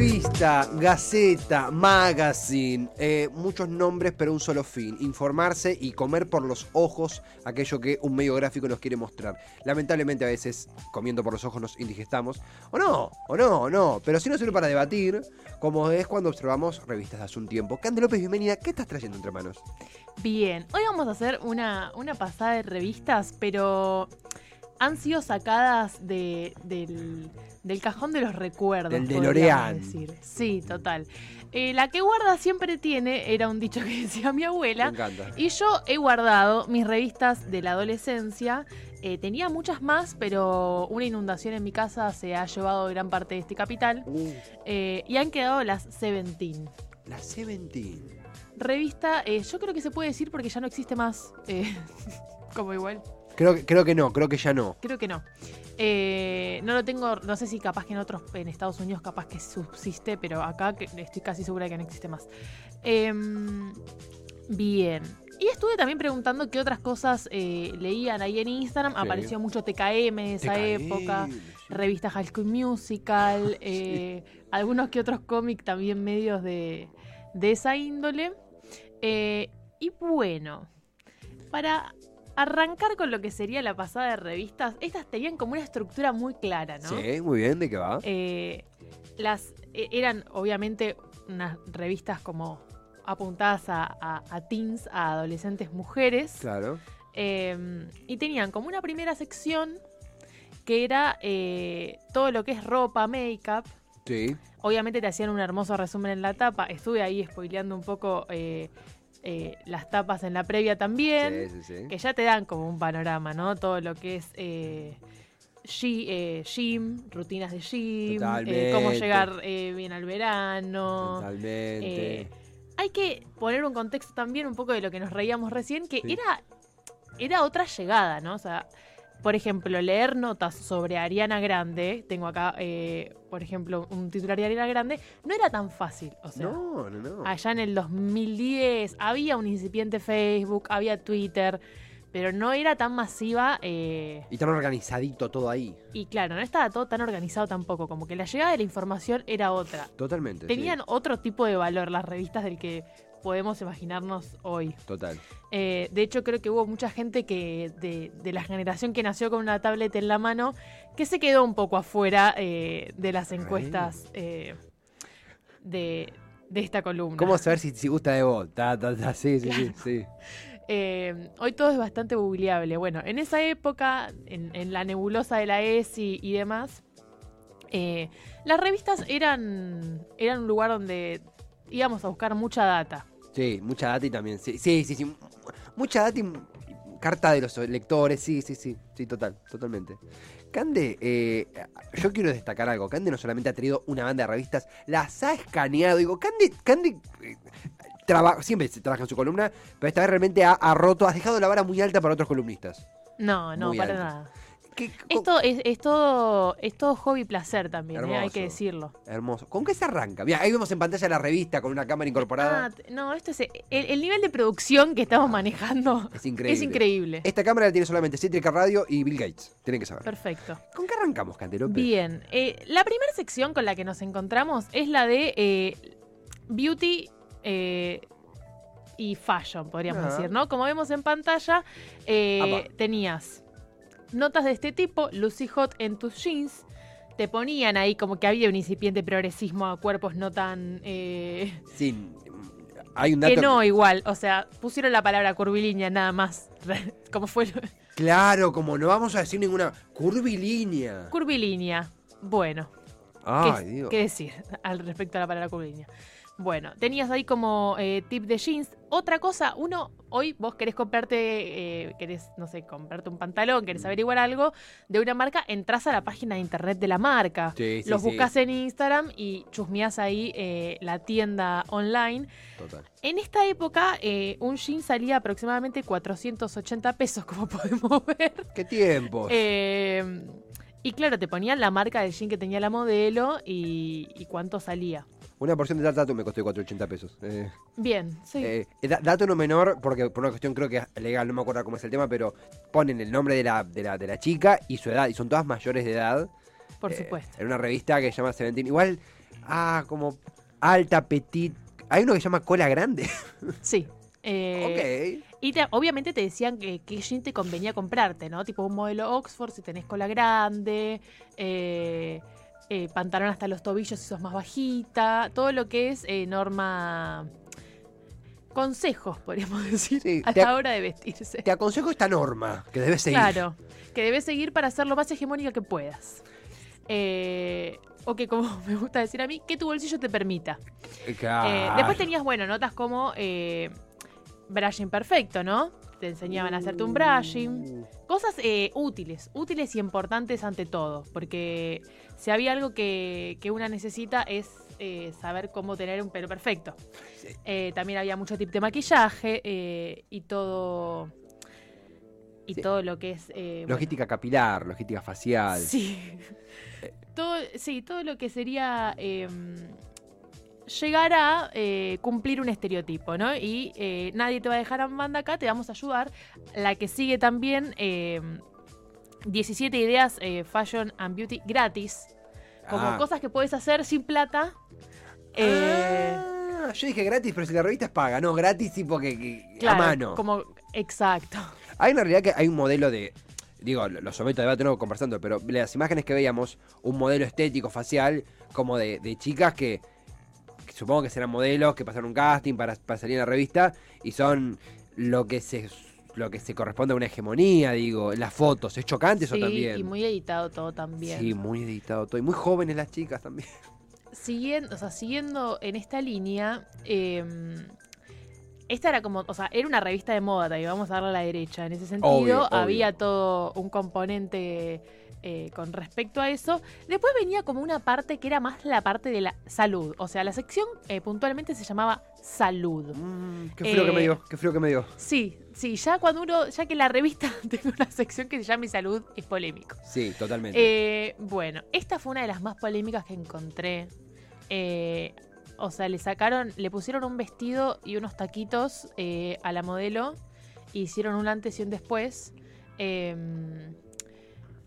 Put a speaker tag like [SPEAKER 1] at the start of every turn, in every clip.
[SPEAKER 1] Revista, Gaceta, Magazine, eh, muchos nombres pero un solo fin, informarse y comer por los ojos aquello que un medio gráfico nos quiere mostrar. Lamentablemente a veces comiendo por los ojos nos indigestamos, o no, o no, o no, pero si no sirve para debatir, como es cuando observamos revistas de hace un tiempo. Cande López, bienvenida, ¿qué estás trayendo entre manos?
[SPEAKER 2] Bien, hoy vamos a hacer una, una pasada de revistas, pero han sido sacadas de, del, del cajón de los recuerdos.
[SPEAKER 1] Del DeLorean.
[SPEAKER 2] decir. Sí, total. Eh, la que guarda siempre tiene, era un dicho que decía mi
[SPEAKER 1] Me
[SPEAKER 2] abuela.
[SPEAKER 1] encanta.
[SPEAKER 2] Y yo he guardado mis revistas de la adolescencia. Eh, tenía muchas más, pero una inundación en mi casa se ha llevado gran parte de este capital.
[SPEAKER 1] Uh,
[SPEAKER 2] Eh, y han quedado las Seventeen.
[SPEAKER 1] la Seventeen.
[SPEAKER 2] Revista, yo creo que se puede decir porque ya no existe más. como igual.
[SPEAKER 1] Creo, que- creo que no, creo que ya no.
[SPEAKER 2] Creo que no. Eh, no lo tengo, no sé si capaz que en otros, en Estados Unidos capaz que subsiste, pero acá estoy casi segura de que no existe más. Em, bien. Y estuve también preguntando qué otras cosas eh, leían ahí en Instagram.
[SPEAKER 1] Ok.
[SPEAKER 2] Apareció mucho TKM de esa
[SPEAKER 1] TKM,
[SPEAKER 2] época,
[SPEAKER 1] sí.
[SPEAKER 2] revista High School Musical, eh, algunos que otros cómics también medios de, de esa índole. Y bueno, para arrancar con lo que sería la pasada de revistas, estas tenían como una estructura muy clara, ¿no?
[SPEAKER 1] Sí, muy bien, ¿de qué va?
[SPEAKER 2] Eh, las eh, eran obviamente unas revistas como apuntadas a, a- a teens, a adolescentes mujeres.
[SPEAKER 1] Claro.
[SPEAKER 2] Eh, y tenían como una primera sección que era eh, todo lo que es ropa, make-up.
[SPEAKER 1] Sí.
[SPEAKER 2] Obviamente te hacían un hermoso resumen en la tapa. Estuve ahí spoileando un poco eh, las tapas en la previa también.
[SPEAKER 1] Sí, sí, sí.
[SPEAKER 2] Que ya te dan como un panorama, ¿no? Todo lo que es eh, eh, gym, rutinas de gym, eh, cómo llegar bien al verano.
[SPEAKER 1] Totalmente.
[SPEAKER 2] Hay que poner un contexto también un poco de lo que nos reíamos recién, que era, era otra llegada, ¿no? O sea, por ejemplo, leer notas sobre Ariana Grande, tengo acá, eh, por ejemplo, un titular de Ariana Grande, no era tan fácil. O sea,
[SPEAKER 1] no, no, no.
[SPEAKER 2] allá en el 2010 había un incipiente Facebook, había Twitter, pero no era tan masiva. eh,
[SPEAKER 1] Y tan organizadito todo ahí.
[SPEAKER 2] y claro, no estaba todo tan organizado tampoco, como que la llegada de la información era otra.
[SPEAKER 1] Totalmente. sí.
[SPEAKER 2] Tenían otro tipo de valor las revistas del que podemos imaginarnos hoy.
[SPEAKER 1] Total.
[SPEAKER 2] Eh, de hecho, creo que hubo mucha gente que de, de la generación que nació con una tablet en la mano que se quedó un poco afuera eh, de las encuestas eh, de, de esta columna.
[SPEAKER 1] ¿Cómo saber si, si gusta de vos? Ta, ta, ta, Sí, sí, sí, sí.
[SPEAKER 2] Eh, hoy todo es bastante googleable. Bueno, en esa época, en, en la nebulosa de la ESI y demás, eh, las revistas eran, eran un lugar donde íbamos a buscar mucha data.
[SPEAKER 1] Sí, mucha data y también. Sí, sí, sí. sí. Mucha data y carta de los lectores. Sí, sí, sí. Sí, total, totalmente. Cande, eh, yo quiero destacar algo. Cande no solamente ha tenido una banda de revistas, las ha escaneado. Digo, Cande, Cande eh, traba- siempre se trabaja en su columna, pero esta vez realmente ha, ha roto, has dejado la vara muy alta para otros columnistas.
[SPEAKER 2] No, no,
[SPEAKER 1] Muy
[SPEAKER 2] para nada.
[SPEAKER 1] ¿Qué-
[SPEAKER 2] Esto es, es todo, es todo hobby placer también, eh, hay que decirlo.
[SPEAKER 1] Hermoso. ¿Con qué se arranca? Mira, ahí vemos en pantalla la revista con una cámara incorporada.
[SPEAKER 2] Ah, no, esto es el, el nivel de producción que estamos manejando
[SPEAKER 1] es increíble.
[SPEAKER 2] es increíble.
[SPEAKER 1] Esta cámara la tiene solamente Cítrica Radio y Bill Gates. Tienen que saber.
[SPEAKER 2] Perfecto.
[SPEAKER 1] ¿Con qué arrancamos, Canterope?
[SPEAKER 2] Bien, eh, la primera sección con la que nos encontramos es la de eh, beauty eh, y fashion, podríamos decir, ¿no? Como vemos en pantalla, eh, tenías notas de este tipo, Lucy Hot en tus jeans. Te ponían ahí como que había un incipiente progresismo a cuerpos no tan... eh,
[SPEAKER 1] Sí. Hay un dato.
[SPEAKER 2] que no igual, o sea, pusieron la palabra curvilínea nada más. como fue
[SPEAKER 1] Claro, como no vamos a decir ninguna curvilínea.
[SPEAKER 2] curvilínea. Bueno,
[SPEAKER 1] Ay,
[SPEAKER 2] ¿Qué,
[SPEAKER 1] Dios.
[SPEAKER 2] qué decir al respecto a la palabra curvilínea? Bueno, tenías ahí como eh, tip de jeans. Otra cosa, uno, hoy vos querés comprarte, eh, querés, no sé, comprarte un pantalón, querés averiguar algo de una marca, entras a la página de internet de la marca.
[SPEAKER 1] Sí, sí,
[SPEAKER 2] Los
[SPEAKER 1] sí.
[SPEAKER 2] buscas en Instagram y chusmeás ahí eh, la tienda online.
[SPEAKER 1] Total.
[SPEAKER 2] En esta época, eh, un jean salía aproximadamente 480 pesos, como podemos ver.
[SPEAKER 1] ¿Qué tiempo?
[SPEAKER 2] Eh, y claro, te ponían la marca del jean que tenía la modelo y, y cuánto salía.
[SPEAKER 1] Una porción de dato me costó 480 pesos. Eh,
[SPEAKER 2] Bien, sí.
[SPEAKER 1] eh, da- dato no menor, porque por una cuestión creo que es legal, no me acuerdo cómo es el tema, pero ponen el nombre de la, de la, de la chica y su edad, y son todas mayores de edad.
[SPEAKER 2] por
[SPEAKER 1] Eh,
[SPEAKER 2] supuesto.
[SPEAKER 1] En una revista que se llama Seventeen. Igual, ah, como alta, petit. Hay uno que se llama Cola Grande.
[SPEAKER 2] Sí. Eh,
[SPEAKER 1] ok.
[SPEAKER 2] Y te- obviamente te decían que qué jean te convenía comprarte, ¿no? Tipo un modelo Oxford si tenés cola grande, eh, eh, pantalón hasta los tobillos si sos más bajita, todo lo que es eh, norma... Consejos, podríamos decir,
[SPEAKER 1] Sí,
[SPEAKER 2] a la hora de vestirse.
[SPEAKER 1] Te aconsejo esta norma que debes seguir.
[SPEAKER 2] Claro, que debes seguir para ser lo más hegemónica que puedas. Eh, o que, como me gusta decir a mí, que tu bolsillo te permita.
[SPEAKER 1] Eh,
[SPEAKER 2] después tenías, bueno, notas como eh, brushing perfecto, ¿no? Te enseñaban a hacerte un brushing. Cosas eh, útiles, útiles y importantes ante todo, porque si había algo que, que una necesita es eh, saber cómo tener un pelo perfecto.
[SPEAKER 1] Sí.
[SPEAKER 2] Eh, también había mucho tip de maquillaje y todo y
[SPEAKER 1] Sí.
[SPEAKER 2] todo lo que es eh, bueno,
[SPEAKER 1] Logística capilar, logística facial.
[SPEAKER 2] Sí. Todo, sí, todo lo que sería eh, llegar a eh, cumplir un estereotipo, ¿no? Y eh, nadie te va a dejar en banda acá, te vamos a ayudar. La que sigue también, eh, 17 ideas eh, fashion and beauty gratis. Como
[SPEAKER 1] Ah.
[SPEAKER 2] cosas que puedes hacer sin plata.
[SPEAKER 1] Ah, yo dije gratis, pero si la revista es paga. No, gratis tipo que, que-
[SPEAKER 2] claro,
[SPEAKER 1] a mano.
[SPEAKER 2] Como, exacto.
[SPEAKER 1] Hay una realidad que hay un modelo de. Digo, lo, someto a debate no conversando, pero las imágenes que veíamos, un modelo estético, facial, como de, de chicas que supongo que serán modelos, que pasaron un casting para, para salir en la revista, y son lo que se lo que se corresponde a una hegemonía, digo, las fotos, es chocante eso también.
[SPEAKER 2] y muy editado todo también.
[SPEAKER 1] Sí, muy editado todo. Y muy jóvenes las chicas también.
[SPEAKER 2] siguiendo, o sea, siguiendo en esta línea, eh, esta era como, o sea, era una revista de moda, y vamos a darle a la derecha. En ese sentido,
[SPEAKER 1] Obvio, obvio.
[SPEAKER 2] había todo un componente eh, con respecto a eso. Después venía como una parte que era más la parte de la salud. O sea, la sección eh, puntualmente se llamaba salud.
[SPEAKER 1] Mm, qué frío que me
[SPEAKER 2] Eh,
[SPEAKER 1] dio, qué frío que me dio.
[SPEAKER 2] Sí, sí, ya cuando uno, ya que la revista tenga una sección que se llame salud, es polémico.
[SPEAKER 1] Sí, totalmente.
[SPEAKER 2] Bueno, esta fue una de las más polémicas que encontré. O sea, le sacaron, le pusieron un vestido y unos taquitos a la modelo. e hicieron un antes y un después. Eh,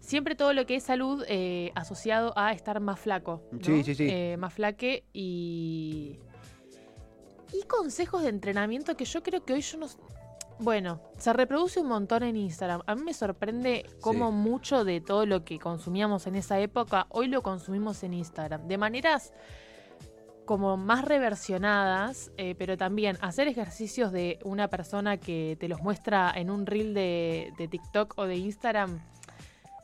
[SPEAKER 2] siempre todo lo que es salud eh, asociado a estar más flaco. ¿no?
[SPEAKER 1] Sí, sí, sí.
[SPEAKER 2] Eh, más flaque y. Y consejos de entrenamiento que yo creo que hoy yo no. Bueno, se reproduce un montón en Instagram. A mí me sorprende cómo
[SPEAKER 1] Sí.
[SPEAKER 2] mucho de todo lo que consumíamos en esa época, hoy lo consumimos en Instagram. De maneras como más reversionadas, eh, pero también hacer ejercicios de una persona que te los muestra en un reel de, de TikTok o de Instagram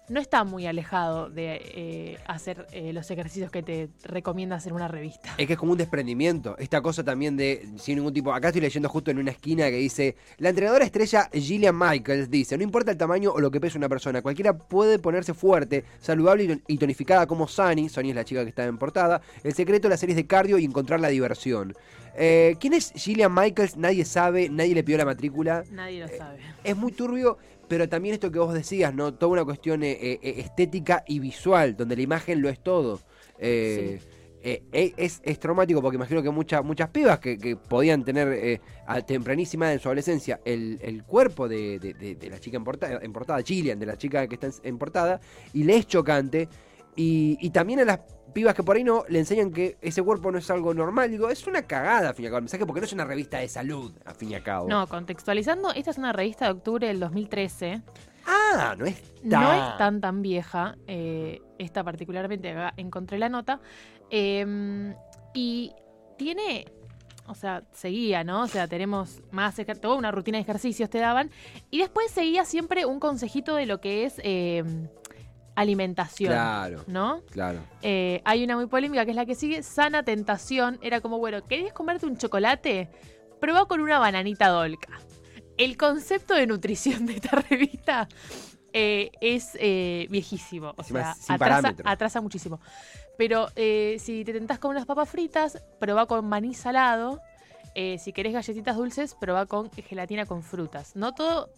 [SPEAKER 2] no está muy alejado de eh, hacer eh, los ejercicios que te recomienda hacer una revista.
[SPEAKER 1] Es que es como un desprendimiento. Esta cosa también de, sin ningún tipo. Acá estoy leyendo justo en una esquina que dice: La entrenadora estrella Gillian Michaels dice: No importa el tamaño o lo que pese una persona, cualquiera puede ponerse fuerte, saludable y ton- y tonificada como Sunny. Sunny es la chica que está en portada. El secreto de las series de cardio y encontrar la diversión. Eh, ¿Quién es Gillian Michaels? Nadie sabe, nadie le pidió la matrícula.
[SPEAKER 2] Nadie lo sabe.
[SPEAKER 1] Es muy turbio, pero también esto que vos decías, ¿no? Toda una cuestión eh, eh, estética y visual, donde la imagen lo es todo. Eh, eh, eh, es, es traumático porque imagino que muchas muchas pibas que, que podían tener eh, a tempranísima en su adolescencia el, el cuerpo de, de- de- de la chica en portada, en portada, Gillian, de la chica que está en, en portada, y le es chocante. Y, y también a las pibas que por ahí no le enseñan que ese cuerpo no es algo normal. Digo, es una cagada, al fin y al cabo, el mensaje, porque no es una revista de salud, al fin y al cabo.
[SPEAKER 2] No, contextualizando, esta es una revista de octubre del 2013.
[SPEAKER 1] Ah, no es
[SPEAKER 2] No
[SPEAKER 1] tan-
[SPEAKER 2] es tan tan vieja, eh, esta particularmente, acá encontré la nota. eh, y tiene, o sea, seguía, ¿no? O sea, tenemos más, toda una rutina de ejercicios te daban. Y después seguía siempre un consejito de lo que es eh, alimentación,
[SPEAKER 1] Claro,
[SPEAKER 2] ¿no?
[SPEAKER 1] claro.
[SPEAKER 2] Eh, hay una muy polémica que es la que sigue, sana tentación. Era como, bueno, ¿querías comerte un chocolate? Prueba con una bananita dolca. El concepto de nutrición de esta revista eh, es eh, viejísimo. O
[SPEAKER 1] Encima
[SPEAKER 2] sea, atrasa, muchísimo. Pero si te tentás con unas papas fritas, prueba con maní salado. Si querés galletitas dulces, prueba con gelatina con frutas. No todo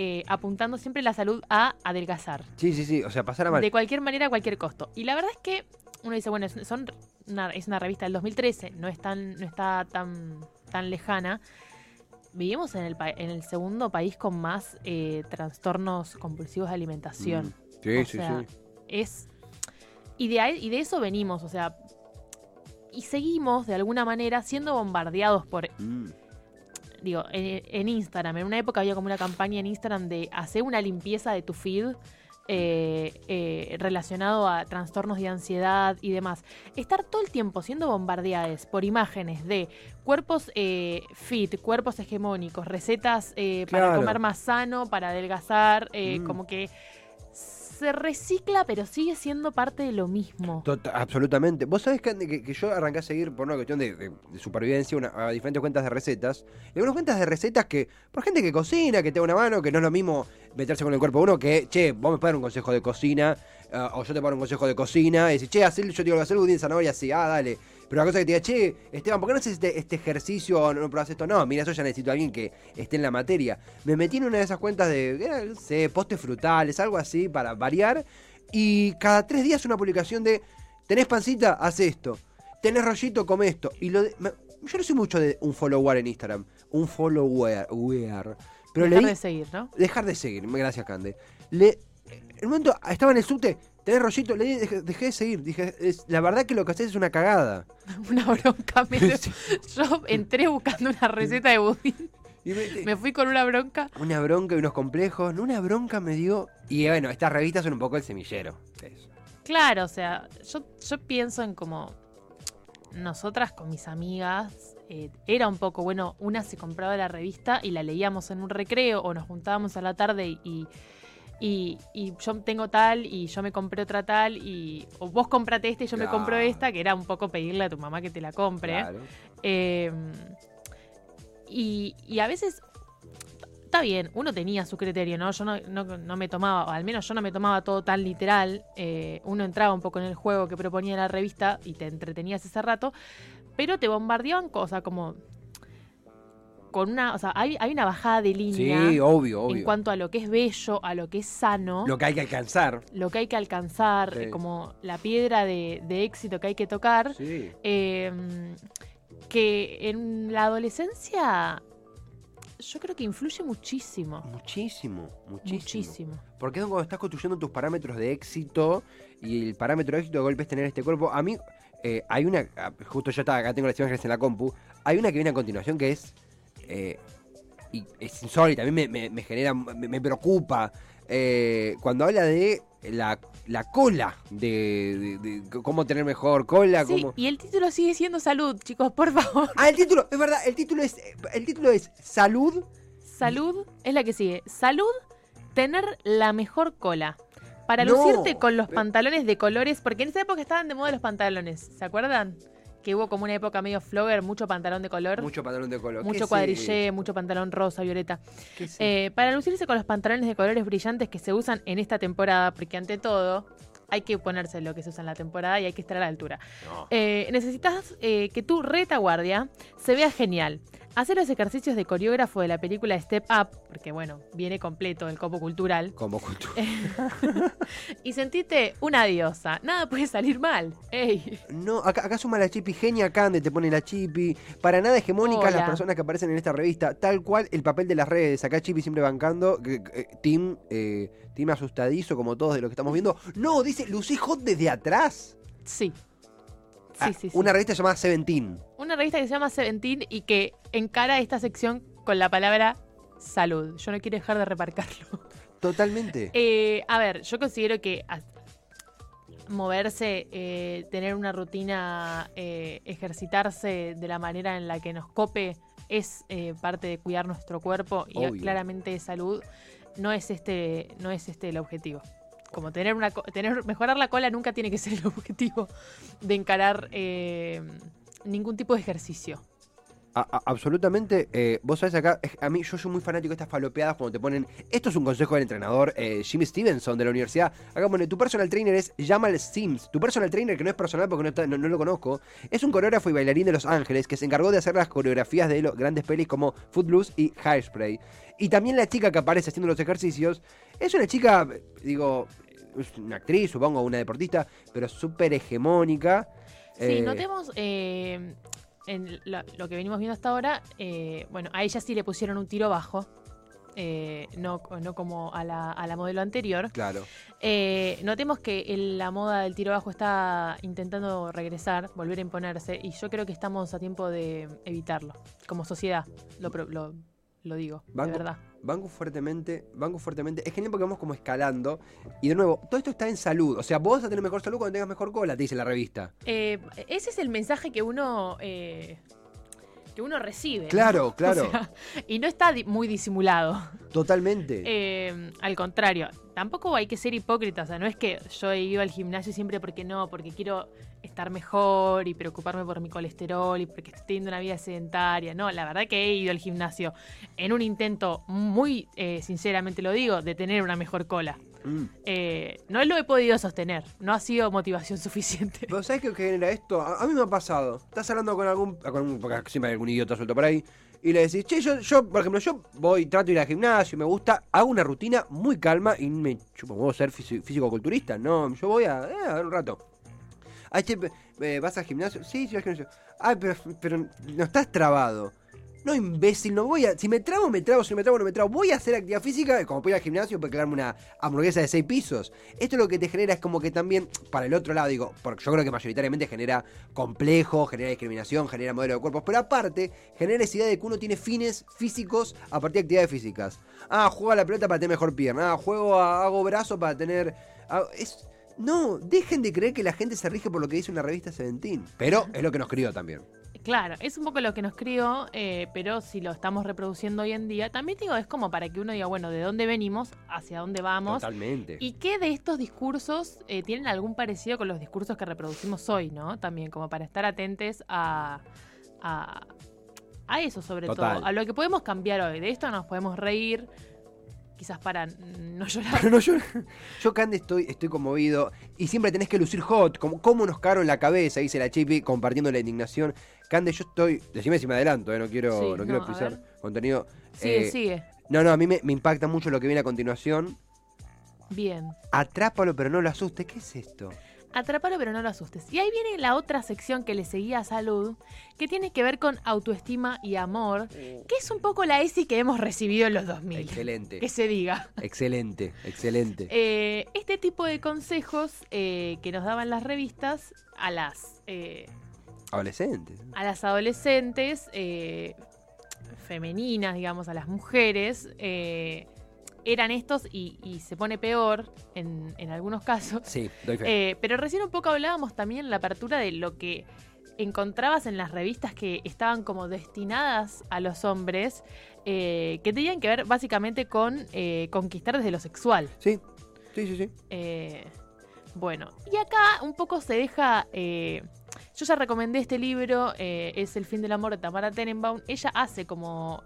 [SPEAKER 2] eh, apuntando siempre la salud a adelgazar.
[SPEAKER 1] Sí, sí, sí. O sea, pasar a mal.
[SPEAKER 2] De cualquier manera, a cualquier costo. Y la verdad es que uno dice, bueno, es- son una, es una revista del 2013, no, es tan, no está tan, tan lejana. Vivimos en el, en el segundo país con más eh, trastornos compulsivos de alimentación.
[SPEAKER 1] Mm. Sí,
[SPEAKER 2] O
[SPEAKER 1] sí,
[SPEAKER 2] sea,
[SPEAKER 1] sí.
[SPEAKER 2] Es. Y de, ahí- y de eso venimos, o sea. Y seguimos, de alguna manera, siendo bombardeados por.
[SPEAKER 1] Mm.
[SPEAKER 2] Digo, en, en Instagram. En una época había como una campaña en Instagram de hacer una limpieza de tu feed. eh, eh, relacionado a trastornos de ansiedad y demás. Estar todo el tiempo siendo bombardeados por imágenes de cuerpos eh, fit, cuerpos hegemónicos, recetas para comer más sano, para adelgazar,
[SPEAKER 1] Mm.
[SPEAKER 2] como que se recicla, pero sigue siendo parte de lo mismo.
[SPEAKER 1] Absolutamente. Vos sabés que, yo arranqué a seguir por una cuestión de, supervivencia una- a diferentes cuentas de recetas. Y algunas cuentas de recetas que, por gente que cocina, que te da una mano, que no es lo mismo meterse con el cuerpo de uno que, che, vos me puedes dar un consejo de cocina, ah, o yo te puedo dar un consejo de cocina, y decís, che, hacé, yo te digo hacer budín zanahoria así, ah, dale. Pero la cosa que te diga, che, Esteban, ¿por qué no haces este, este ejercicio o no probás esto? No, mira, eso ya necesito a alguien que esté en la materia. Me metí en una de esas cuentas de, eh, no sé, postes frutales, algo así, para variar. Y cada tres días una publicación de, ¿tenés pancita? Haz esto. ¿Tenés rollito? Come esto. Y lo de- me- yo no soy mucho de un follower en Instagram. Un follower. wear. Pero
[SPEAKER 2] Dejar
[SPEAKER 1] leí,
[SPEAKER 2] de seguir, ¿no?
[SPEAKER 1] dejar de seguir. Gracias, Cande. Le, en un momento estaba en el subte, tenés rollito, le dejé, dejé de seguir. Dije, es- la verdad que lo que haces es una cagada.
[SPEAKER 2] Una bronca. me- Yo entré buscando una receta de budín.
[SPEAKER 1] Y me-
[SPEAKER 2] Me fui con una bronca.
[SPEAKER 1] Una bronca y unos complejos. No, una bronca me dio. Y bueno, estas revistas son un poco el semillero. eso.
[SPEAKER 2] Claro, o sea, yo, yo pienso en como nosotras con mis amigas, eh, era un poco, bueno, una se compraba la revista y la leíamos en un recreo o nos juntábamos a la tarde y, y, y yo tengo tal y yo me compré otra tal y o vos comprate esta y yo me compro esta, que era un poco pedirle a tu mamá que te la compre.
[SPEAKER 1] Claro.
[SPEAKER 2] Eh, y, y a veces está bien, uno tenía su criterio, ¿no? Yo no, no- no me tomaba, o al menos yo no me tomaba todo tan literal. eh, uno entraba un poco en el juego que proponía la revista y te entretenías ese rato, pero te bombardeaban cosas como. Con una. O sea, hay, hay una bajada de línea
[SPEAKER 1] Sí, obvio, obvio.
[SPEAKER 2] en cuanto a lo que es bello, a lo que es sano
[SPEAKER 1] Lo que hay que alcanzar.
[SPEAKER 2] lo que hay que alcanzar,
[SPEAKER 1] Sí.
[SPEAKER 2] eh, como la piedra de, de éxito que hay que tocar,
[SPEAKER 1] Sí.
[SPEAKER 2] eh, que en la adolescencia yo creo que influye muchísimo.
[SPEAKER 1] Muchísimo, muchísimo.
[SPEAKER 2] Muchísimo.
[SPEAKER 1] Porque es cuando estás construyendo tus parámetros de éxito y el parámetro de éxito de golpe es tener este cuerpo. A mí, eh, hay una, ah, justo yo estaba acá, tengo las imágenes en la compu, hay una que viene a continuación que es, eh, y es insólita, a mí me, me- me genera, me, me preocupa, eh, cuando habla de la, la cola, de, de- de cómo tener mejor cola,
[SPEAKER 2] Sí,
[SPEAKER 1] cómo...
[SPEAKER 2] y el título sigue siendo salud, chicos, por favor.
[SPEAKER 1] Ah, el título, es verdad, el título es, el título es Salud.
[SPEAKER 2] Salud es la que sigue. Salud, tener la mejor cola. Para
[SPEAKER 1] No,
[SPEAKER 2] lucirte con los pantalones de colores, porque en esa época estaban de moda los pantalones, ¿se acuerdan? Que hubo como una época medio flogger, mucho pantalón de color.
[SPEAKER 1] Mucho pantalón de color. ¿Qué
[SPEAKER 2] mucho cuadrillé, mucho pantalón rosa, violeta.
[SPEAKER 1] ¿Qué es
[SPEAKER 2] Eh, para lucirse con los pantalones de colores brillantes que se usan en esta temporada, porque ante todo hay que ponerse lo que se usa en la temporada y hay que estar a la altura.
[SPEAKER 1] No.
[SPEAKER 2] Eh, necesitas eh, que tu retaguardia se vea genial. Hacer los ejercicios de coreógrafo de la película Step Up, porque bueno, viene completo el copo cultural,
[SPEAKER 1] Como cultura.
[SPEAKER 2] y sentite una diosa. Nada puede salir mal. ¡Ey!
[SPEAKER 1] No, acá, acá suma la chipi genia Cande, te pone la chipi. Para nada hegemónicas las personas que aparecen en esta revista. Tal cual el papel de las redes. Acá chipi siempre bancando. team, eh, team asustadizo, como todos de lo que estamos viendo. No, dice Lucy Hot desde atrás.
[SPEAKER 2] Sí. Sí,
[SPEAKER 1] Ah,
[SPEAKER 2] sí, sí.
[SPEAKER 1] Una revista llamada Seventeen.
[SPEAKER 2] Una revista que se llama Seventeen y que encara esta sección con la palabra salud. Yo no quiero dejar de remarcarlo.
[SPEAKER 1] Totalmente.
[SPEAKER 2] Eh, a ver, yo considero que moverse, eh, tener una rutina, eh, ejercitarse de la manera en la que nos cope es parte de cuidar nuestro cuerpo y
[SPEAKER 1] Obvio.
[SPEAKER 2] claramente de salud no es este no es este el objetivo. Como tener una tener mejorar la cola nunca tiene que ser el objetivo de encarar eh, ningún tipo de ejercicio.
[SPEAKER 1] A- a- absolutamente. eh, vos sabés acá, a mí yo soy muy fanático de estas falopeadas cuando te ponen. Esto es un consejo del entrenador eh, Jimmy Stevenson de la universidad. Acá pone: tu personal trainer es Jamal Sims. Tu personal trainer, que no es personal porque no, está- no- no lo conozco, es un coreógrafo y bailarín de Los Ángeles que se encargó de hacer las coreografías de los grandes pelis como Footloose y Hairspray. Y también la chica que aparece haciendo los ejercicios es una chica, digo, es una actriz, supongo, una deportista, pero súper hegemónica.
[SPEAKER 2] Sí,
[SPEAKER 1] Eh,
[SPEAKER 2] notemos eh, en lo, lo que venimos viendo hasta ahora, eh, bueno, a ella sí le pusieron un tiro bajo, eh, no, no como a la, a la modelo anterior.
[SPEAKER 1] Claro.
[SPEAKER 2] Eh, notemos que el- la moda del tiro bajo está intentando regresar, volver a imponerse, y yo creo que estamos a tiempo de evitarlo, como sociedad, lo, lo, lo digo,
[SPEAKER 1] Banco-
[SPEAKER 2] de verdad.
[SPEAKER 1] Banco fuertemente, banco fuertemente. Es genial porque vamos como escalando. Y de nuevo, todo esto está en salud. O sea, vos vas a tener mejor salud cuando tengas mejor cola, te dice la revista.
[SPEAKER 2] Eh, ese es el mensaje que uno eh, que uno recibe. ¿no?
[SPEAKER 1] Claro, claro.
[SPEAKER 2] O sea, y no está muy disimulado.
[SPEAKER 1] Totalmente.
[SPEAKER 2] Eh, al contrario, tampoco hay que ser hipócrita. O sea, no es que yo he ido al gimnasio siempre porque no, porque quiero estar mejor y preocuparme por mi colesterol y porque estoy teniendo una vida sedentaria. No, la verdad que he ido al gimnasio en un intento muy, eh, sinceramente lo digo, de tener una mejor cola. Eh, no lo he podido sostener. No ha sido motivación suficiente.
[SPEAKER 1] Pero ¿sabes qué genera esto? A, a mí me ha pasado. Estás hablando con algún, con porque siempre hay algún idiota suelto por ahí. Y le decís, che, yo, yo, por ejemplo, yo voy, trato de ir al gimnasio, me gusta, hago una rutina muy calma y me chupo ser físico-culturista. No, yo voy a, eh, a ver un rato. Ay, che, eh, ¿vas al gimnasio? Sí, sí, al gimnasio. Ay, pero, pero no estás trabado. No, imbécil, no voy a. Si me trabo, me trabo, si no me trabo, no me trabo. Voy a hacer actividad física, como voy al gimnasio, para crearme una hamburguesa de seis pisos. Esto lo que te genera es como que también, para el otro lado, digo, porque yo creo que mayoritariamente genera complejo, genera discriminación, genera modelo de cuerpos, pero aparte, genera esa idea de que uno tiene fines físicos a partir de actividades físicas. Ah, juego a la pelota para tener mejor pierna. Ah, juego a, hago brazo para tener. ah, es. No, dejen de creer que la gente se rige por lo que dice una revista Seventeen. Pero es lo que nos crió también.
[SPEAKER 2] Claro, es un poco lo que nos crió, eh, pero si lo estamos reproduciendo hoy en día, también digo, es como para que uno diga, bueno, ¿de dónde venimos? ¿Hacia dónde vamos?
[SPEAKER 1] Totalmente.
[SPEAKER 2] ¿Y qué de estos discursos eh, tienen algún parecido con los discursos que reproducimos hoy, ¿no? También como para estar atentes a, a, a eso sobre
[SPEAKER 1] Total.
[SPEAKER 2] todo, a lo que podemos cambiar hoy. De esto nos podemos reír, quizás para no llorar.
[SPEAKER 1] Pero no, yo, yo Cande, estoy, estoy conmovido. Y siempre tenés que lucir hot. Como, ¿Cómo nos cagaron la cabeza? Dice la Chipi, compartiendo la indignación. Cande, yo estoy. Decime si me adelanto, eh, no quiero,
[SPEAKER 2] Sí,
[SPEAKER 1] no
[SPEAKER 2] no,
[SPEAKER 1] quiero pisar contenido.
[SPEAKER 2] Sigue,
[SPEAKER 1] Eh,
[SPEAKER 2] sigue.
[SPEAKER 1] No, no, a mí me, me impacta mucho lo que viene a continuación.
[SPEAKER 2] Bien.
[SPEAKER 1] Atrápalo, pero no lo asustes. ¿Qué es esto?
[SPEAKER 2] Atrápalo pero no lo asustes. Y ahí viene la otra sección que le seguía a salud, que tiene que ver con autoestima y amor, que es un poco la ESI que hemos recibido en los 2000.
[SPEAKER 1] Excelente.
[SPEAKER 2] Que se diga.
[SPEAKER 1] Excelente, excelente.
[SPEAKER 2] Eh, este tipo de consejos eh, que nos daban las revistas a las, eh,
[SPEAKER 1] Adolescente.
[SPEAKER 2] a las adolescentes femeninas, digamos, a las mujeres, eh, eran estos y, y se pone peor en, en algunos casos.
[SPEAKER 1] Sí, doy fe.
[SPEAKER 2] Eh, pero recién un poco hablábamos también en la apertura de lo que encontrabas en las revistas que estaban como destinadas a los hombres, eh, que tenían que ver básicamente con eh, conquistar desde lo sexual.
[SPEAKER 1] sí, sí, sí, sí.
[SPEAKER 2] Eh, bueno, y acá un poco se deja... yo ya recomendé este libro, es El fin del amor de Tamara Tenenbaum. Ella hace como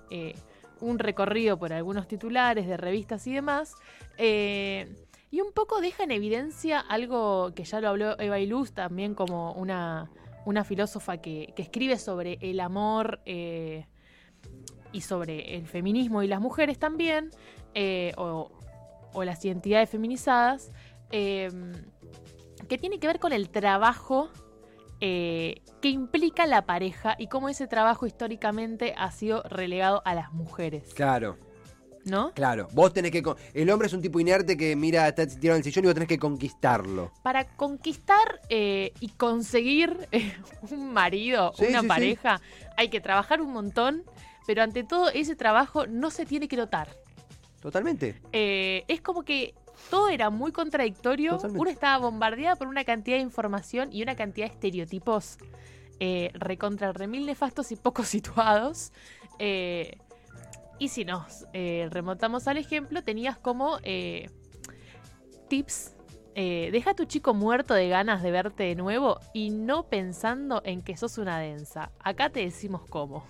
[SPEAKER 2] un recorrido por algunos titulares de revistas y demás. eh, y un poco deja en evidencia algo que ya lo habló Eva Iluz, también como una, una filósofa que, que escribe sobre el amor eh, y sobre el feminismo y las mujeres también, eh, o, o las identidades feminizadas, que tiene que ver con el trabajo eh, que implica la pareja y cómo ese trabajo históricamente ha sido relegado a las mujeres,
[SPEAKER 1] Claro,
[SPEAKER 2] ¿no?
[SPEAKER 1] claro. Vos tenés que. El hombre es un tipo inerte que mira, está tirado en el sillón y vos tenés que conquistarlo.
[SPEAKER 2] Para conquistar eh, y conseguir eh, un marido,
[SPEAKER 1] Sí,
[SPEAKER 2] una
[SPEAKER 1] sí, sí.
[SPEAKER 2] pareja, hay que trabajar un montón, pero ante todo ese trabajo no se tiene que notar.
[SPEAKER 1] Totalmente.
[SPEAKER 2] Eh, es como que todo era muy contradictorio.
[SPEAKER 1] Totalmente.
[SPEAKER 2] Uno estaba bombardeada por una cantidad de información y una cantidad de estereotipos eh, recontra remil nefastos y poco situados. Eh, y si nos eh, remontamos al ejemplo, tenías como eh, tips. eh, deja a tu chico muerto de ganas de verte de nuevo y no pensando en que sos una densa. Acá te decimos cómo.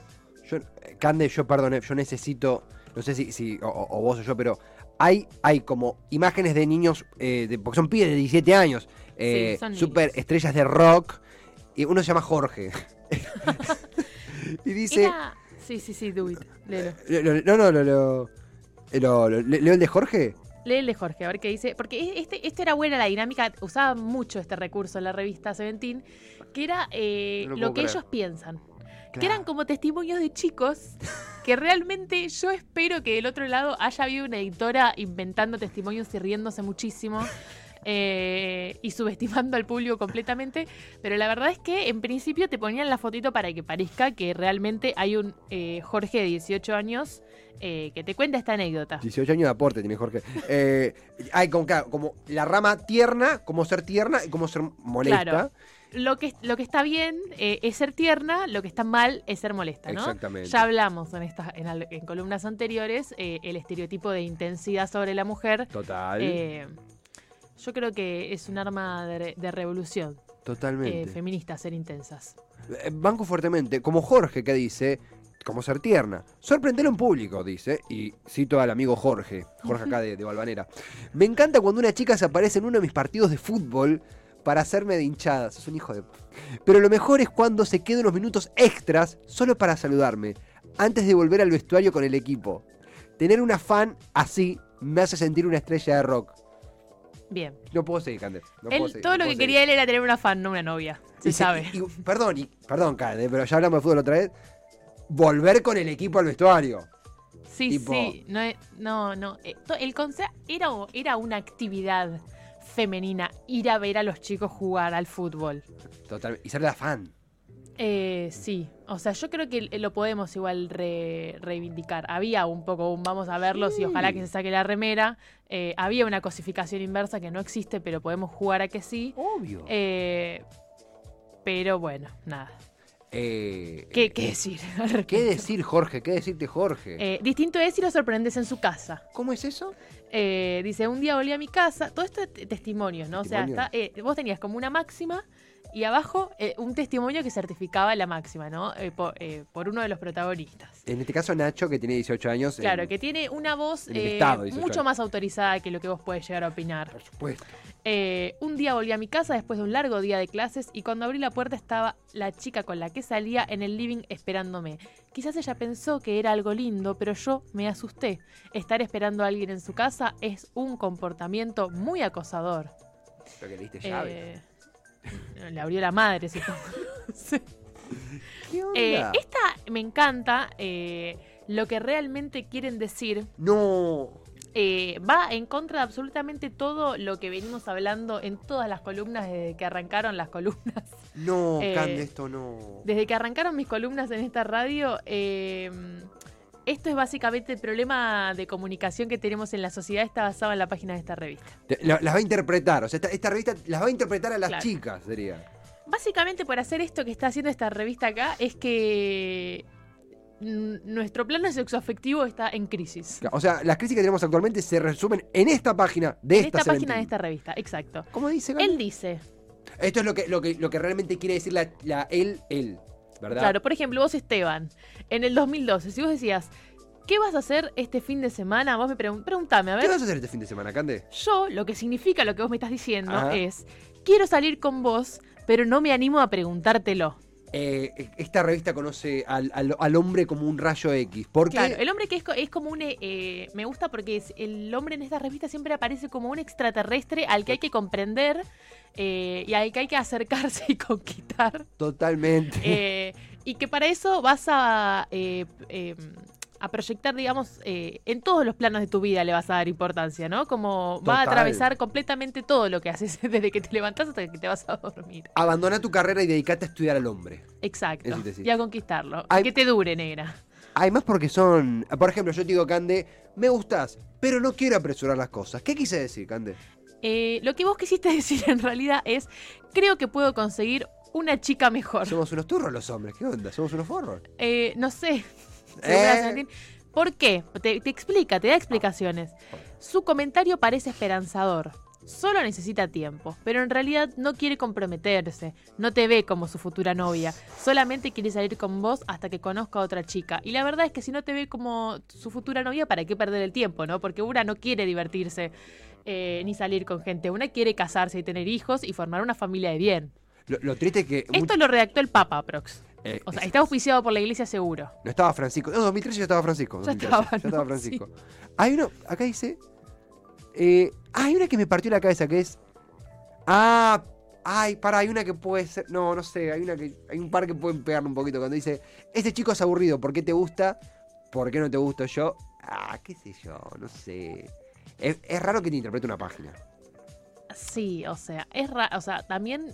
[SPEAKER 1] Yo, Cande, yo perdone, yo necesito, no sé si, si o, vos o yo, pero hay, hay como imágenes de niños, eh, de- porque son pibes de 17 años, eh, super estrellas de rock, y uno se llama Jorge. y dice...
[SPEAKER 2] Era- Sí, sí, sí, do it. léelo.
[SPEAKER 1] Lo- lo- No, no, lo, lo, lo- lo- ¿Leo el de Jorge?
[SPEAKER 2] Léele, Jorge, a ver qué dice. Porque e- este, este era buena la dinámica, usaba mucho este recurso en la revista Seventeen, que era eh,
[SPEAKER 1] No lo
[SPEAKER 2] que
[SPEAKER 1] creer.
[SPEAKER 2] ellos piensan. Que eran como testimonios de chicos que realmente yo espero que del otro lado haya habido una editora inventando testimonios y riéndose muchísimo. eh, y subestimando al público completamente, pero la verdad es que en principio te ponían la fotito para que parezca que realmente hay un eh, Jorge de 18 años eh, que te cuenta esta anécdota.
[SPEAKER 1] 18 años de aporte tiene Jorge. Eh, hay como, como la rama tierna, como ser tierna y como ser molesta.
[SPEAKER 2] Claro. Lo que, lo que está bien eh, es ser tierna, lo que está mal es ser molesta, ¿no?
[SPEAKER 1] Exactamente.
[SPEAKER 2] Ya hablamos en, estas, en, columnas anteriores eh, el estereotipo de intensidad sobre la mujer.
[SPEAKER 1] Total.
[SPEAKER 2] Eh, yo creo que es un arma de, re- de revolución
[SPEAKER 1] totalmente.
[SPEAKER 2] feminista ser intensas.
[SPEAKER 1] Banco fuertemente, como Jorge que dice, como ser tierna. Sorprender en público, dice, y cito al amigo Jorge, Jorge acá de, de Valvanera. Me encanta cuando una chica se aparece en uno de mis partidos de fútbol para hacerme de hinchadas. Es un hijo de... Pero lo mejor es cuando se queda unos minutos extras solo para saludarme, antes de volver al vestuario con el equipo. Tener una fan así me hace sentir una estrella de rock.
[SPEAKER 2] Bien.
[SPEAKER 1] No puedo seguir, Cande. No puedo
[SPEAKER 2] Él,
[SPEAKER 1] seguir,
[SPEAKER 2] todo
[SPEAKER 1] no
[SPEAKER 2] lo que
[SPEAKER 1] seguir.
[SPEAKER 2] quería él era tener una fan, no una novia. Se
[SPEAKER 1] Y
[SPEAKER 2] sabe.
[SPEAKER 1] y- perdón, y, perdón, Cande, pero ya hablamos de fútbol otra vez. Volver con el equipo al vestuario.
[SPEAKER 2] Sí,
[SPEAKER 1] Tipo-
[SPEAKER 2] sí, no, no, no. eh, El concepto era, era una actividad femenina ir a ver a los chicos jugar al fútbol.
[SPEAKER 1] Total, y ser la fan.
[SPEAKER 2] Eh, sí, o sea, yo creo que lo podemos igual re- reivindicar. Había un poco un vamos a verlos y ojalá que se saque la remera. Eh, había una cosificación inversa que no existe, pero podemos jugar a que sí.
[SPEAKER 1] Obvio.
[SPEAKER 2] Eh, pero bueno, nada.
[SPEAKER 1] Eh,
[SPEAKER 2] ¿Qué, qué decir? al
[SPEAKER 1] ¿Qué decir, Jorge? ¿Qué decirte, Jorge?
[SPEAKER 2] Eh, distinto es si lo sorprendes en su casa.
[SPEAKER 1] ¿Cómo es eso?
[SPEAKER 2] Eh, dice, un día volví a mi casa. Todo esto es testimonios, ¿no? O sea, está, eh, vos tenías como una máxima y abajo eh, un testimonio que certificaba la máxima, ¿no? Eh, eh, por uno de los protagonistas.
[SPEAKER 1] En este caso, Nacho, que tiene 18 años.
[SPEAKER 2] Claro,
[SPEAKER 1] en-
[SPEAKER 2] que tiene una voz
[SPEAKER 1] en el Estado, 18
[SPEAKER 2] mucho
[SPEAKER 1] años.
[SPEAKER 2] más autorizada que lo que vos podés llegar a opinar.
[SPEAKER 1] Por supuesto.
[SPEAKER 2] Un día volví a mi casa después de un largo día de clases y cuando abrí la puerta estaba la chica con la que salía en el living esperándome. Quizás ella pensó que era algo lindo, pero yo me asusté. Estar esperando a alguien en su casa es un comportamiento muy acosador.
[SPEAKER 1] Lo que le diste llave.
[SPEAKER 2] Le abrió la madre. Sí.
[SPEAKER 1] ¿Qué onda?
[SPEAKER 2] Eh, esta me encanta. eh, lo que realmente quieren decir
[SPEAKER 1] No.
[SPEAKER 2] eh, va en contra de absolutamente todo lo que venimos hablando en todas las columnas desde que arrancaron las columnas.
[SPEAKER 1] No, Cande, esto no.
[SPEAKER 2] Desde que arrancaron mis columnas en esta radio, esto es básicamente el problema de comunicación que tenemos en la sociedad, está basado en la página de esta revista.
[SPEAKER 1] Te- la- las va a interpretar. O sea, esta, esta revista las va a interpretar a las
[SPEAKER 2] Claro.
[SPEAKER 1] chicas, sería.
[SPEAKER 2] Básicamente por hacer esto que está haciendo esta revista acá es que nuestro plano sexoafectivo está en crisis.
[SPEAKER 1] O sea, las crisis que tenemos actualmente se resumen en esta página de
[SPEAKER 2] En
[SPEAKER 1] esta,
[SPEAKER 2] esta página de esta revista, exacto.
[SPEAKER 1] ¿Cómo dice?
[SPEAKER 2] Él dice,
[SPEAKER 1] Esto es lo que, lo que, lo que realmente quiere decir la, la él, él. ¿Verdad?
[SPEAKER 2] claro, por ejemplo, vos Esteban, en el 2012, si vos decías, ¿qué vas a hacer este fin de semana? Vos me pregun- preguntame, a
[SPEAKER 1] ¿Qué
[SPEAKER 2] ver.
[SPEAKER 1] vas a hacer este fin de semana, Cande?
[SPEAKER 2] Yo, lo que significa lo que vos me estás diciendo
[SPEAKER 1] Ajá.
[SPEAKER 2] es, quiero salir con vos, pero no me animo a preguntártelo.
[SPEAKER 1] Eh, esta revista conoce al, al- al hombre como un rayo X. ¿Por qué?
[SPEAKER 2] Claro, el hombre que es, es como un... eh, eh, me gusta porque es- el hombre en esta revista siempre aparece como un extraterrestre al que hay que comprender eh, y al que hay que acercarse y conquistar.
[SPEAKER 1] Totalmente.
[SPEAKER 2] Y que para eso vas a, a proyectar, digamos, eh, en todos los planos de tu vida le vas a dar importancia, ¿no? Como va a atravesar completamente todo lo que haces, desde que te levantás hasta que te vas a dormir.
[SPEAKER 1] Abandona tu carrera y dedicate a estudiar al hombre.
[SPEAKER 2] Exacto. Y a conquistarlo.
[SPEAKER 1] Hay-
[SPEAKER 2] Que te dure, negra.
[SPEAKER 1] Además porque son... Por ejemplo, yo te digo, Cande, me gustas, pero no quiero apresurar las cosas. ¿Qué quise decir, Cande?
[SPEAKER 2] Eh, lo que vos quisiste decir en realidad es, creo que puedo conseguir una chica mejor.
[SPEAKER 1] Somos unos turros los hombres. ¿Qué onda? ¿Somos unos forros?
[SPEAKER 2] Eh, no sé.
[SPEAKER 1] Eh.
[SPEAKER 2] ¿Por qué? Te, te explica, te da explicaciones. Su comentario parece esperanzador. Solo necesita tiempo, pero en realidad no quiere comprometerse, no te ve como su futura novia, solamente quiere salir con vos hasta que conozca a otra chica. Y la verdad es que si no te ve como su futura novia, ¿para qué perder el tiempo, no? Porque una no quiere divertirse eh, ni salir con gente, una quiere casarse y tener hijos y formar una familia de bien.
[SPEAKER 1] Lo, lo triste es que...
[SPEAKER 2] Esto lo redactó el Papa, Prox.
[SPEAKER 1] Eh,
[SPEAKER 2] O sea, está auspiciado por la iglesia seguro.
[SPEAKER 1] No estaba Francisco. No, 2013 ya estaba Francisco.
[SPEAKER 2] Ya
[SPEAKER 1] 2013,
[SPEAKER 2] estaba,
[SPEAKER 1] ya estaba
[SPEAKER 2] ¿no?
[SPEAKER 1] Francisco. Hay uno, acá dice, Eh, ah, hay una que me partió la cabeza que es. Ah, ay, para, hay una que puede ser. No, no sé, hay una que. Hay un par que pueden pegarle un poquito. Cuando dice, este chico es aburrido, ¿por qué te gusta? ¿Por qué no te gusto yo? Ah, qué sé yo, no sé. Es, es raro que te interprete una página.
[SPEAKER 2] Sí, o sea, es ra- o sea, también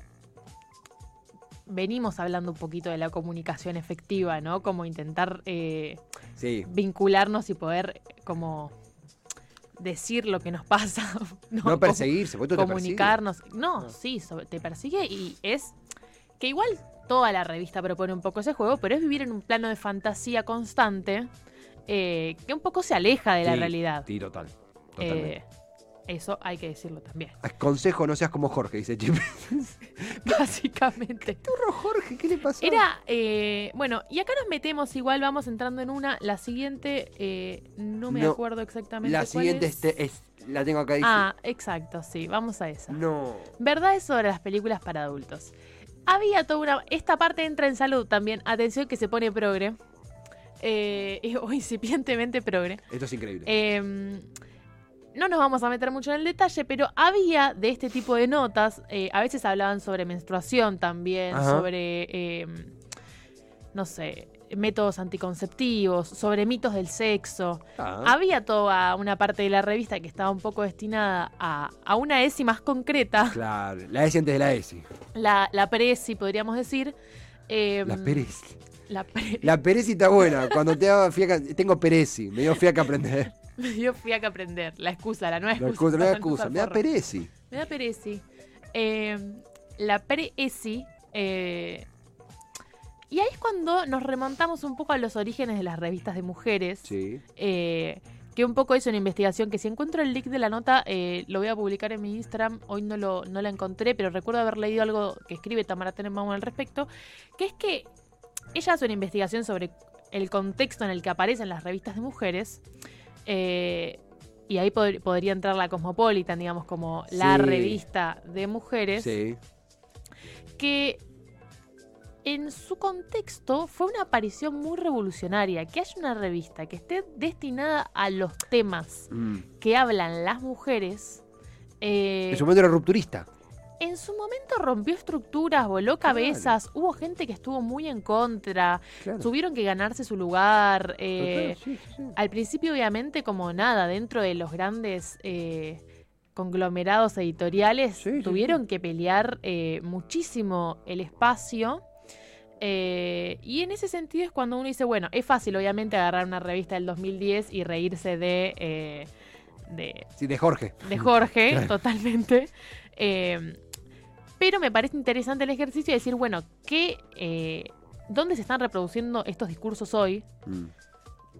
[SPEAKER 2] venimos hablando un poquito de la comunicación efectiva, ¿no? Como intentar eh,
[SPEAKER 1] Sí.
[SPEAKER 2] vincularnos y poder como decir lo que nos pasa. No,
[SPEAKER 1] No, perseguirse, tú te
[SPEAKER 2] comunicarnos. No,
[SPEAKER 1] No.
[SPEAKER 2] sí, sobre- te persigue y es que igual toda la revista propone un poco ese juego, pero es vivir en un plano de fantasía constante eh, que un poco se aleja de la realidad.
[SPEAKER 1] Sí, total. Totalmente.
[SPEAKER 2] Eh, eso hay que decirlo también.
[SPEAKER 1] Consejo, no seas como Jorge, dice Chip.
[SPEAKER 2] Básicamente.
[SPEAKER 1] Turro Jorge, ¿qué le pasó?
[SPEAKER 2] Era, eh, bueno, y acá nos metemos igual, vamos entrando en una. La siguiente, eh, no me
[SPEAKER 1] No,
[SPEAKER 2] acuerdo exactamente.
[SPEAKER 1] La
[SPEAKER 2] cuál
[SPEAKER 1] siguiente
[SPEAKER 2] es.
[SPEAKER 1] este es, la tengo acá. Dice,
[SPEAKER 2] Ah, exacto, sí, vamos a esa.
[SPEAKER 1] No.
[SPEAKER 2] Verdades sobre las películas para adultos. Había toda una. Esta parte entra en salud también. Atención que se pone progre. Eh, o incipientemente progre.
[SPEAKER 1] Esto es increíble.
[SPEAKER 2] Eh, no nos vamos a meter mucho en el detalle, pero había de este tipo de notas. eh, a veces hablaban sobre menstruación también,
[SPEAKER 1] Ajá.
[SPEAKER 2] sobre. eh, no sé. Métodos anticonceptivos, sobre mitos del sexo.
[SPEAKER 1] Ah,
[SPEAKER 2] Había toda una parte de la revista que estaba un poco destinada a, a una ESI más concreta,
[SPEAKER 1] Claro, la S antes de la S.
[SPEAKER 2] la, la PRESI, podríamos decir. Eh,
[SPEAKER 1] La Pérez.
[SPEAKER 2] La pre-
[SPEAKER 1] La Perezi está buena. Cuando te fiaca, tengo Perezi. Me dio fiaca aprender.
[SPEAKER 2] Yo fui a que aprender. La excusa, la nueva excusa.
[SPEAKER 1] excusa, no hay
[SPEAKER 2] para
[SPEAKER 1] excusa. Me da. Perezi.
[SPEAKER 2] Me da perezi. Eh, la perezi. eh, y ahí es cuando nos remontamos un poco a los orígenes de las revistas de mujeres.
[SPEAKER 1] Sí.
[SPEAKER 2] eh, que un poco es una investigación que si encuentro el link de la nota eh, lo voy a publicar en mi Instagram. Hoy no, lo, no la encontré, pero recuerdo haber leído algo que escribe Tamara Tenenbaum al respecto, que es que ella hace una investigación sobre el contexto en el que aparecen las revistas de mujeres. Eh, y ahí pod- podría entrar la Cosmopolitan, digamos, como la revista de mujeres
[SPEAKER 1] Sí.
[SPEAKER 2] que en su contexto fue una aparición muy revolucionaria. Que haya una revista que esté destinada a los temas
[SPEAKER 1] Mm.
[SPEAKER 2] que hablan las mujeres. eh,
[SPEAKER 1] En su momento era rupturista.
[SPEAKER 2] En su momento rompió estructuras, voló cabezas, hubo gente que estuvo muy en contra,
[SPEAKER 1] Claro.
[SPEAKER 2] tuvieron que ganarse su lugar. eh,
[SPEAKER 1] sí, sí,
[SPEAKER 2] al principio, obviamente, como nada, dentro de los grandes eh, conglomerados editoriales,
[SPEAKER 1] Sí,
[SPEAKER 2] tuvieron que pelear eh, muchísimo el espacio. eh, y en ese sentido es cuando uno dice, bueno, es fácil obviamente agarrar una revista del 2010 y reírse de, eh, de,
[SPEAKER 1] Sí, de Jorge.
[SPEAKER 2] de Jorge, totalmente. Pero me parece interesante el ejercicio de decir, bueno, ¿qué, eh, ¿dónde se están reproduciendo estos discursos hoy?
[SPEAKER 1] Mm.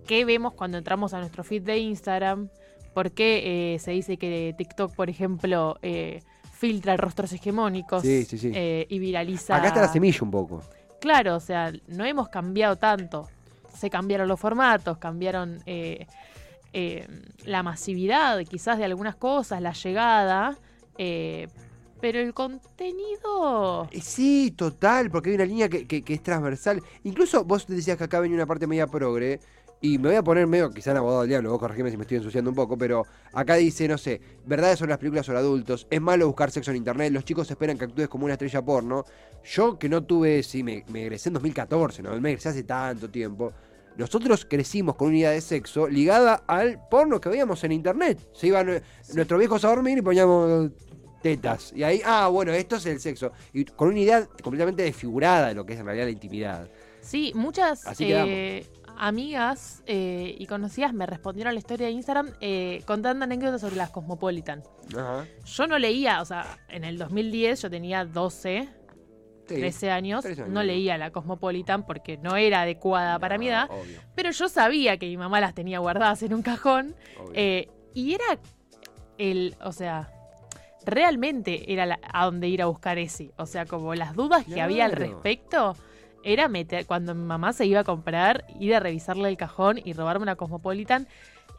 [SPEAKER 2] ¿Qué vemos cuando entramos a nuestro feed de Instagram? ¿Por qué eh, se dice que TikTok, por ejemplo, eh, filtra rostros hegemónicos
[SPEAKER 1] Sí, sí, sí.
[SPEAKER 2] y viraliza?
[SPEAKER 1] Acá está la semilla un poco.
[SPEAKER 2] Claro, o sea, no hemos cambiado tanto. Se cambiaron los formatos, cambiaron la masividad quizás de algunas cosas, la llegada, pero el contenido...
[SPEAKER 1] Eh, Sí, total, porque hay una línea que, que- que es transversal. Incluso vos decías que acá venía una parte media progre. Y me voy a poner medio, quizá en abogado del diablo, vos corregime si me estoy ensuciando un poco, pero acá dice, no sé, verdades sobre las películas sobre adultos, es malo buscar sexo en internet, los chicos esperan que actúes como una estrella porno. Yo que no tuve, sí, me, me egresé en 2014, no me egresé hace tanto tiempo. Nosotros crecimos con una idea de sexo ligada al porno que veíamos en internet. Se iban eh, nuestros viejos a dormir y poníamos tetas. Y ahí, ah, bueno, esto es el sexo. Y con una idea completamente desfigurada de lo que es en realidad la intimidad.
[SPEAKER 2] Sí, muchas
[SPEAKER 1] Así
[SPEAKER 2] eh, amigas eh, y conocidas me respondieron a la historia de Instagram eh, contando anécdotas sobre las Cosmopolitan.
[SPEAKER 1] Ajá.
[SPEAKER 2] Yo no leía, o sea, en el 2010 yo tenía 12,
[SPEAKER 1] Sí.
[SPEAKER 2] 13 años,
[SPEAKER 1] 13 años.
[SPEAKER 2] no leía la Cosmopolitan porque no era adecuada para mi edad,
[SPEAKER 1] Obvio,
[SPEAKER 2] pero yo sabía que mi mamá las tenía guardadas en un cajón y era el, o sea, realmente era la- a donde ir a buscar ese, o sea, como las dudas que había al respecto. Era meter, cuando mi mamá se iba a comprar, ir a revisarle el cajón y robarme una Cosmopolitan,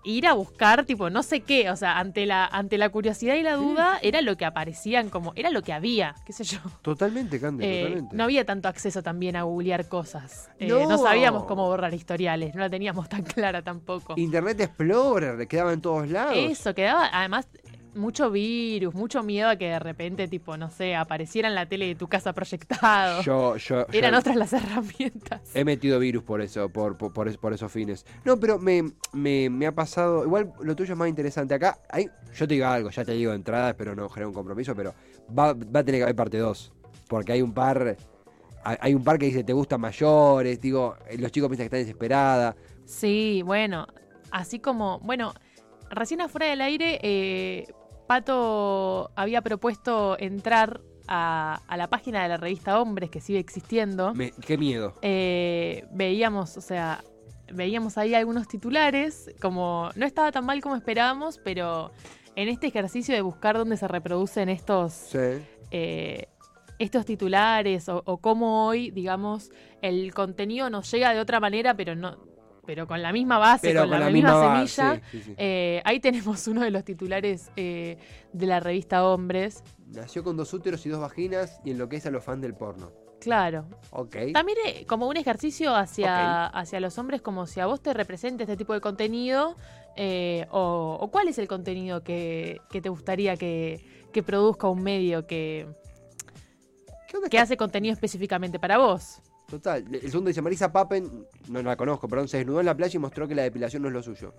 [SPEAKER 2] ir a buscar, tipo, no sé qué, o sea, ante la, ante la curiosidad y la duda, era lo que aparecían como, era lo que había, qué sé yo.
[SPEAKER 1] Totalmente, Cande,
[SPEAKER 2] Eh,
[SPEAKER 1] totalmente.
[SPEAKER 2] no había tanto acceso también a googlear cosas. Eh,
[SPEAKER 1] No.
[SPEAKER 2] no. sabíamos cómo borrar historiales, no la teníamos tan clara tampoco.
[SPEAKER 1] Internet Explorer, quedaba en todos lados.
[SPEAKER 2] Eso, quedaba, además, mucho virus, mucho miedo a que de repente, tipo, no sé, apareciera en la tele de tu casa proyectado.
[SPEAKER 1] Yo, yo,
[SPEAKER 2] Eran
[SPEAKER 1] yo
[SPEAKER 2] otras las herramientas.
[SPEAKER 1] he metido virus por eso, por, por, por, por esos fines. No, pero me, me, me ha pasado. Igual lo tuyo es más interesante. Acá, hay, yo te digo algo, ya te digo de entrada, espero no generar un compromiso, pero va, va a tener que haber parte 2. Porque hay un par. hay- un par que dice te gustan mayores, digo, eh, los chicos piensan que están desesperadas.
[SPEAKER 2] Sí, bueno, así como, bueno, recién afuera del aire, eh, Pato había propuesto entrar a, a la página de la revista Hombres, que sigue existiendo.
[SPEAKER 1] Me- qué miedo.
[SPEAKER 2] Eh, veíamos, o sea, veíamos ahí algunos titulares, como no estaba tan mal como esperábamos, pero en este ejercicio de buscar dónde se reproducen estos,
[SPEAKER 1] Sí.
[SPEAKER 2] eh, estos titulares o, o cómo hoy, digamos, el contenido nos llega de otra manera, pero no, pero con la misma base,
[SPEAKER 1] Pero
[SPEAKER 2] con,
[SPEAKER 1] con
[SPEAKER 2] la,
[SPEAKER 1] la
[SPEAKER 2] misma,
[SPEAKER 1] misma base,
[SPEAKER 2] semilla.
[SPEAKER 1] sí, sí, sí.
[SPEAKER 2] Eh, ahí tenemos uno de los titulares eh, de la revista Hombres.
[SPEAKER 1] Nació con dos úteros y dos vaginas y enloquece a los fans del porno.
[SPEAKER 2] Claro.
[SPEAKER 1] Ok.
[SPEAKER 2] También eh, como un ejercicio hacia, hacia los hombres, como si a vos te representa este tipo de contenido, o, o cuál es el contenido que, que te gustaría que, que produzca un medio que,
[SPEAKER 1] ¿Qué onda
[SPEAKER 2] que hace contenido específicamente para vos.
[SPEAKER 1] Total. El segundo dice, Marisa Papen, no, no la conozco, perdón, se desnudó en la playa y mostró que la depilación no es lo suyo.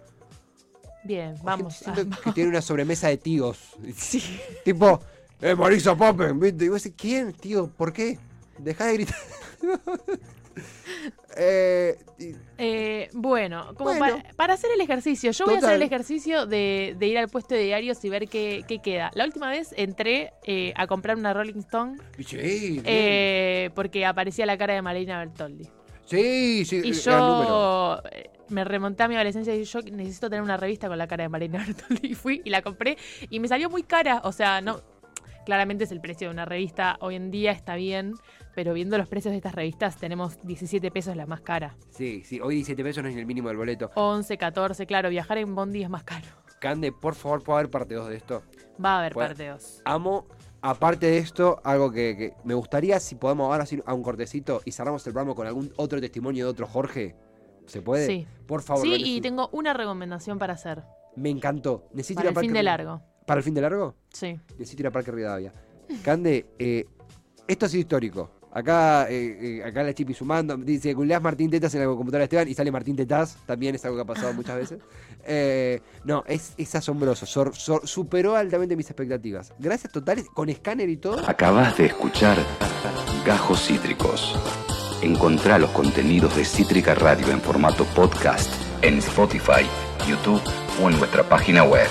[SPEAKER 2] Bien, vamos.
[SPEAKER 1] que tiene una sobremesa de tíos.
[SPEAKER 2] Sí.
[SPEAKER 1] Tipo, eh, Marisa Papen, ¿viste? Y vos decís, ¿quién, tío? ¿Por qué? Deja de gritar. eh, y-
[SPEAKER 2] Eh, bueno, como
[SPEAKER 1] Bueno.
[SPEAKER 2] Para, para hacer el ejercicio, yo voy a hacer el ejercicio de, de ir al puesto de diarios y ver qué, qué queda. La última vez entré eh, a comprar una Rolling Stone
[SPEAKER 1] sí,
[SPEAKER 2] porque aparecía la cara de Marina Bertoldi.
[SPEAKER 1] sí, sí,
[SPEAKER 2] Y yo me remonté a mi adolescencia y yo necesito tener una revista con la cara de Marina Bertoldi. Y fui y la compré y me salió muy cara. O sea, no. Claramente es el precio de una revista. Hoy en día está bien. Pero viendo los precios de estas revistas, tenemos 17 pesos la más cara.
[SPEAKER 1] Sí, sí, hoy 17 pesos no es ni el mínimo del boleto.
[SPEAKER 2] 11, 14, claro, viajar en Bondi es más caro.
[SPEAKER 1] Cande, por favor, ¿puedo haber parte 2 de esto?
[SPEAKER 2] Va a haber parte 2.
[SPEAKER 1] Amo, aparte de esto, algo que, que me gustaría, si podemos ahora hacer a un cortecito y cerramos el programa con algún otro testimonio de otro Jorge. ¿Se puede?
[SPEAKER 2] Sí.
[SPEAKER 1] Por favor.
[SPEAKER 2] Sí, y tengo una recomendación para hacer.
[SPEAKER 1] Me encantó. Necesito
[SPEAKER 2] Para
[SPEAKER 1] ir a
[SPEAKER 2] el
[SPEAKER 1] Parque
[SPEAKER 2] fin de largo.
[SPEAKER 1] ¿Para el fin de largo?
[SPEAKER 2] Sí.
[SPEAKER 1] Necesito ir a Parque Rivadavia. Cande, eh, esto ha sido histórico. Acá, eh, eh, acá la Chipi sumando, dice, googleás Martín Tetas en la computadora de Esteban y sale Martín Tetas, también es algo que ha pasado muchas veces. Eh, no, es, es asombroso, sor- sor- superó altamente mis expectativas. Gracias totales, con escáner y todo.
[SPEAKER 3] Acabas de escuchar Gajos Cítricos. Encontrá los contenidos de Cítrica Radio en formato podcast en Spotify, YouTube o en nuestra página web.